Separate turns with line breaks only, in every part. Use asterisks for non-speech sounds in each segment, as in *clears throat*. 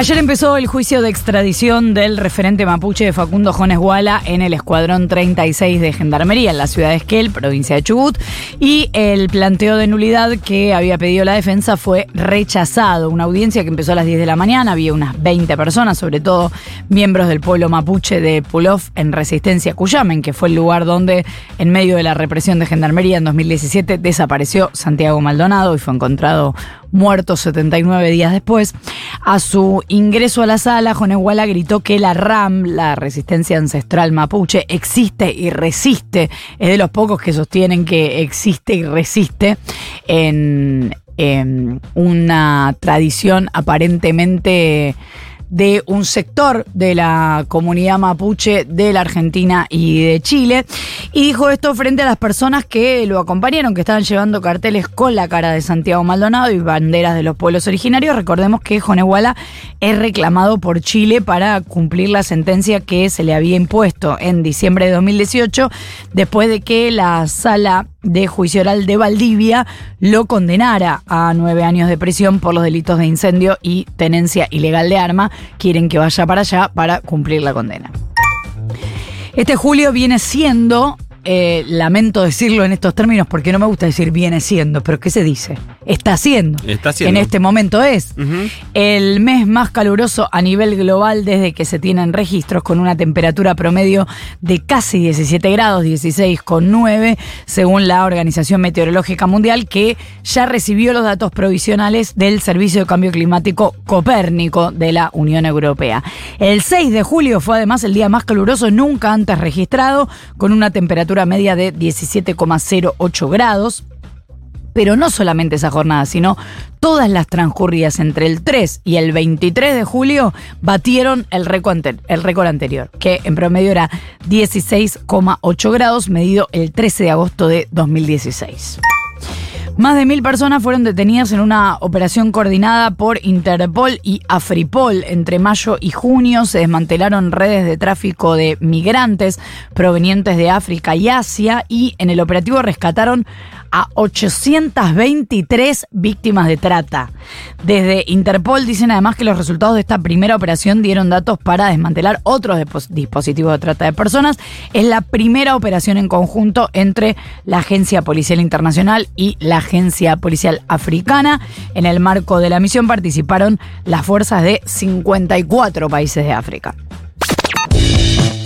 Ayer empezó el juicio de extradición del referente mapuche Facundo Jones Guala en el Escuadrón 36 de Gendarmería en la ciudad de Esquel, provincia de Chubut, y el planteo de nulidad que había pedido la defensa fue rechazado. Una audiencia que empezó a las 10 de la mañana, había unas 20 personas, sobre todo miembros del pueblo mapuche de Pulov en Resistencia Cuyamen, que fue el lugar donde, en medio de la represión de Gendarmería en 2017, desapareció Santiago Maldonado y fue encontrado muerto 79 días después. A su ingreso a la sala, Jonehuala gritó que la RAM, la resistencia ancestral mapuche, existe y resiste. Es de los pocos que sostienen que existe y resiste en una tradición aparentemente de un sector de la comunidad mapuche de la Argentina y de Chile. Y dijo esto frente a las personas que lo acompañaron, que estaban llevando carteles con la cara de Santiago Maldonado y banderas de los pueblos originarios. Recordemos que Jonehuala es reclamado por Chile para cumplir la sentencia que se le había impuesto en diciembre de 2018, después de que la sala de juicio oral de Valdivia lo condenara a nueve años de prisión por los delitos de incendio y tenencia ilegal de arma. Quieren que vaya para allá para cumplir la condena. Este julio viene siendo eh, lamento decirlo en estos términos porque no me gusta decir viene siendo, pero ¿qué se dice? Está siendo.
Está siendo.
En este momento es el mes más caluroso a nivel global desde que se tienen registros con una temperatura promedio de casi 17 grados, 16,9 según la Organización Meteorológica Mundial que ya recibió los datos provisionales del Servicio de Cambio Climático Copérnico de la Unión Europea. El 6 de julio fue además el día más caluroso nunca antes registrado con una temperatura media de 17,08 grados. Pero no solamente esa jornada, sino todas las transcurridas entre el 3 y el 23 de julio batieron el récord, el récord anterior, que en promedio era 16,8 grados, medido el 13 de agosto de 2016. Más de mil personas fueron detenidas en una operación coordinada por Interpol y Afripol. Entre mayo y junio se desmantelaron redes de tráfico de migrantes provenientes de África y Asia y en el operativo rescataron a 823 víctimas de trata. Desde Interpol dicen además que los resultados de esta primera operación dieron datos para desmantelar otros dispositivos de trata de personas. Es la primera operación en conjunto entre la Agencia Policial Internacional y la Agencia Policial Africana. En el marco de la misión participaron las fuerzas de 54 países de África.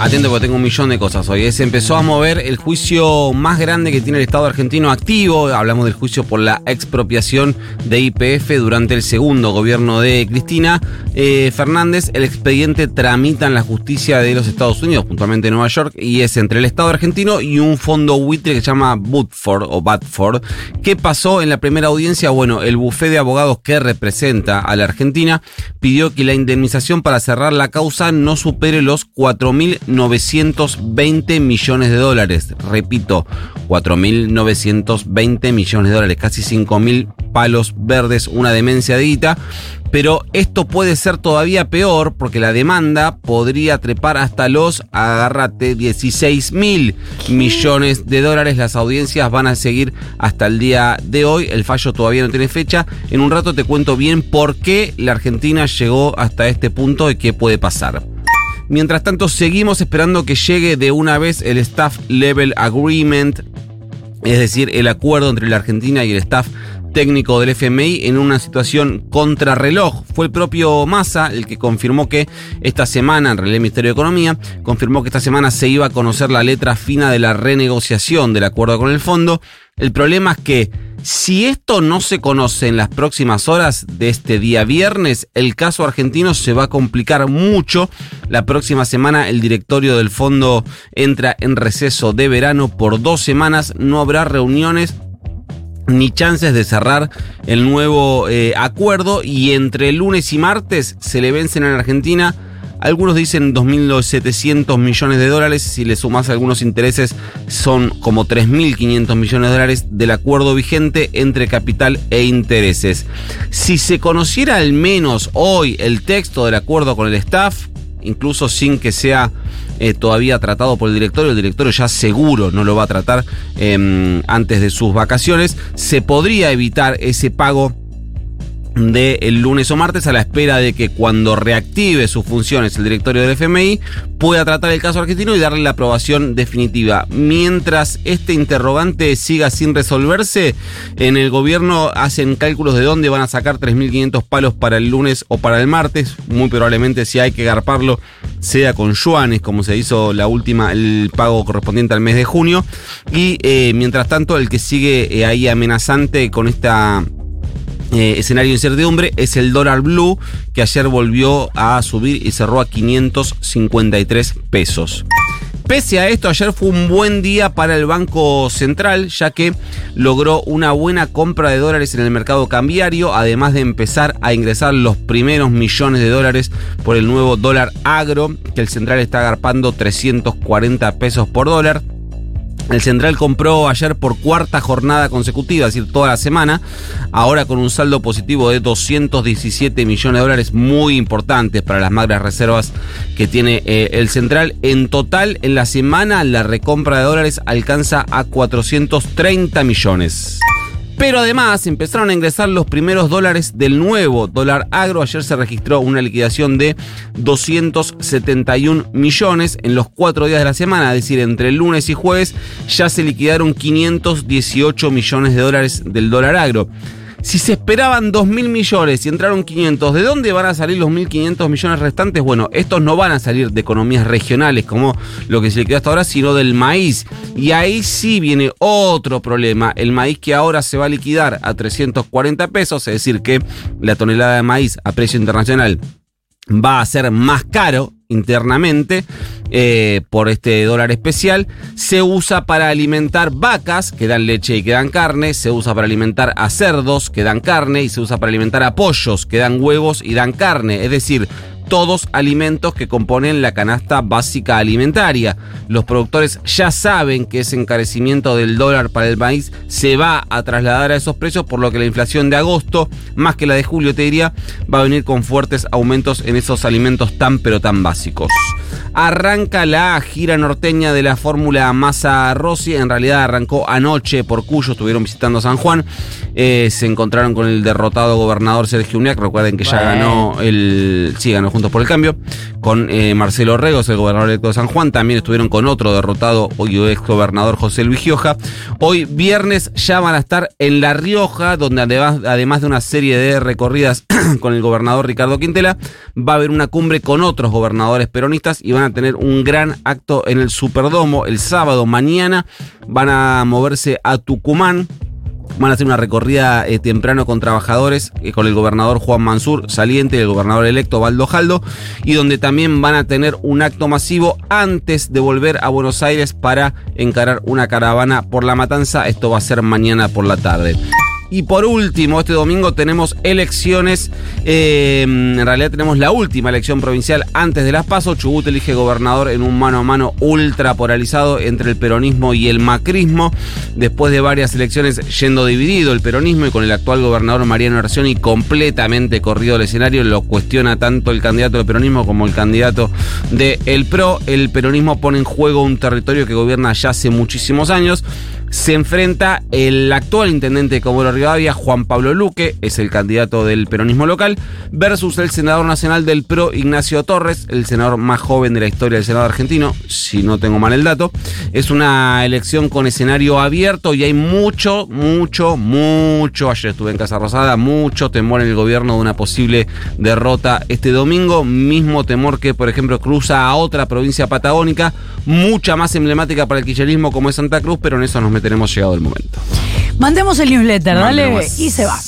Atento porque tengo un millón de cosas hoy. Se empezó a mover el juicio más grande que tiene el Estado argentino activo. Hablamos del juicio por la expropiación de IPF durante el segundo gobierno de Cristina eh, Fernández. El expediente tramita en la justicia de los Estados Unidos, puntualmente en Nueva York, y es entre el Estado argentino y un fondo buitre que se llama Butford o Batford. ¿Qué pasó en la primera audiencia? Bueno, el bufé de abogados que representa a la Argentina pidió que la indemnización para cerrar la causa no supere los 4.000 4.920 millones de dólares. Repito, 4.920 millones de dólares, casi 5.000 palos verdes, una demencia de guita. Pero esto puede ser todavía peor porque la demanda podría trepar hasta los, agárrate, 16 mil millones de dólares. Las audiencias van a seguir hasta el día de hoy. El fallo todavía no tiene fecha. En un rato te cuento bien por qué la Argentina llegó hasta este punto y qué puede pasar. Mientras tanto, seguimos esperando que llegue de una vez el Staff Level Agreement, es decir, el acuerdo entre la Argentina y el staff técnico del FMI en una situación contrarreloj. Fue el propio Massa el que confirmó que esta semana, en realidad el Ministerio de Economía, confirmó que esta semana se iba a conocer la letra fina de la renegociación del acuerdo con el fondo. El problema es que si esto no se conoce en las próximas horas de este día viernes, el caso argentino se va a complicar mucho. La próxima semana el directorio del fondo entra en receso de verano por dos semanas. No habrá reuniones ni chances de cerrar el nuevo eh, acuerdo y entre lunes y martes se le vencen en Argentina Algunos dicen 2.700 millones de dólares. Si le sumas algunos intereses, son como 3.500 millones de dólares del acuerdo vigente entre capital e intereses. Si se conociera al menos hoy el texto del acuerdo con el staff, incluso sin que sea eh, todavía tratado por el directorio, el directorio ya seguro no lo va a tratar eh, antes de sus vacaciones, se podría evitar ese pago del el lunes o martes a la espera de que cuando reactive sus funciones el directorio del FMI pueda tratar el caso argentino y darle la aprobación definitiva. Mientras este interrogante siga sin resolverse, en el gobierno hacen cálculos de dónde van a sacar 3.500 palos para el lunes o para el martes. Muy probablemente si hay que garparlo sea con yuanes, como se hizo la última, el pago correspondiente al mes de junio. Y eh, mientras tanto, el que sigue eh, ahí amenazante con esta eh, escenario de incertidumbre es el dólar blue, que ayer volvió a subir y cerró a 553 pesos. Pese a esto, ayer fue un buen día para el Banco Central, ya que logró una buena compra de dólares en el mercado cambiario, además de empezar a ingresar los primeros millones de dólares por el nuevo dólar agro, que el central está agarpando 340 pesos por dólar. El Central compró ayer por cuarta jornada consecutiva, es decir, toda la semana, ahora con un saldo positivo de 217 millones de dólares, muy importantes para las magras reservas que tiene eh, el Central. En total, en la semana, la recompra de dólares alcanza a 430 millones. Pero además empezaron a ingresar los primeros dólares del nuevo dólar agro. Ayer se registró una liquidación de 271 millones en los cuatro días de la semana, es decir, entre el lunes y jueves ya se liquidaron 518 millones de dólares del dólar agro. Si se esperaban 2.000 millones y entraron 500, ¿de dónde van a salir los 1.500 millones restantes? Bueno, estos no van a salir de economías regionales como lo que se le quedó hasta ahora, sino del maíz. Y ahí sí viene otro problema. El maíz que ahora se va a liquidar a 340 pesos, es decir, que la tonelada de maíz a precio internacional va a ser más caro internamente eh, por este dólar especial. Se usa para alimentar vacas que dan leche y que dan carne. Se usa para alimentar a cerdos que dan carne. Y se usa para alimentar a pollos que dan huevos y dan carne. Es decir, todos alimentos que componen la canasta básica alimentaria. Los productores ya saben que ese encarecimiento del dólar para el maíz se va a trasladar a esos precios, por lo que la inflación de agosto, más que la de julio te diría, va a venir con fuertes aumentos en esos alimentos tan pero tan básicos. Arranca la gira norteña de la Fórmula Massa Rossi. En realidad arrancó anoche por Cuyo, estuvieron visitando San Juan. Eh, se encontraron con el derrotado gobernador Sergio Uniac. Recuerden que ya ganó el. Sí, ganó Por el Cambio. Con eh, Marcelo Regos, el gobernador electo de San Juan. También estuvieron con otro derrotado, hoy ex gobernador José Luis Gioja. Hoy viernes ya van a estar en La Rioja, donde además, además de una serie de recorridas *clears throat* con el gobernador Ricardo Quintela, va a haber una cumbre con otros gobernadores peronistas y van a tener un gran acto en el Superdomo el sábado mañana. Van a moverse a Tucumán. Van a hacer una recorrida eh, temprano con trabajadores, eh, con el gobernador Juan Mansur saliente y el gobernador electo Baldo Jaldo, y donde también van a tener un acto masivo antes de volver a Buenos Aires para encarar una caravana por la matanza. Esto va a ser mañana por la tarde. Y por último, este domingo tenemos elecciones. Eh, en realidad tenemos la última elección provincial antes de las PASO. Chubut elige gobernador en un mano a mano ultra polarizado entre el peronismo y el macrismo. Después de varias elecciones yendo dividido el peronismo y con el actual gobernador Mariano Arcioni completamente corrido el escenario, lo cuestiona tanto el candidato del peronismo como el candidato del PRO. El peronismo pone en juego un territorio que gobierna ya hace muchísimos años se enfrenta el actual intendente de Comodoro Rivadavia, Juan Pablo Luque, es el candidato del peronismo local, versus el senador nacional del PRO, Ignacio Torres, el senador más joven de la historia del Senado argentino, si no tengo mal el dato. Es una elección con escenario abierto y hay mucho, mucho, mucho, ayer estuve en Casa Rosada, mucho temor en el gobierno de una posible derrota este domingo, mismo temor que, por ejemplo, cruza a otra provincia patagónica, mucha más emblemática para el kirchnerismo como es Santa Cruz, pero en eso nos tenemos llegado el momento.
Mandemos el newsletter, dale, y se va.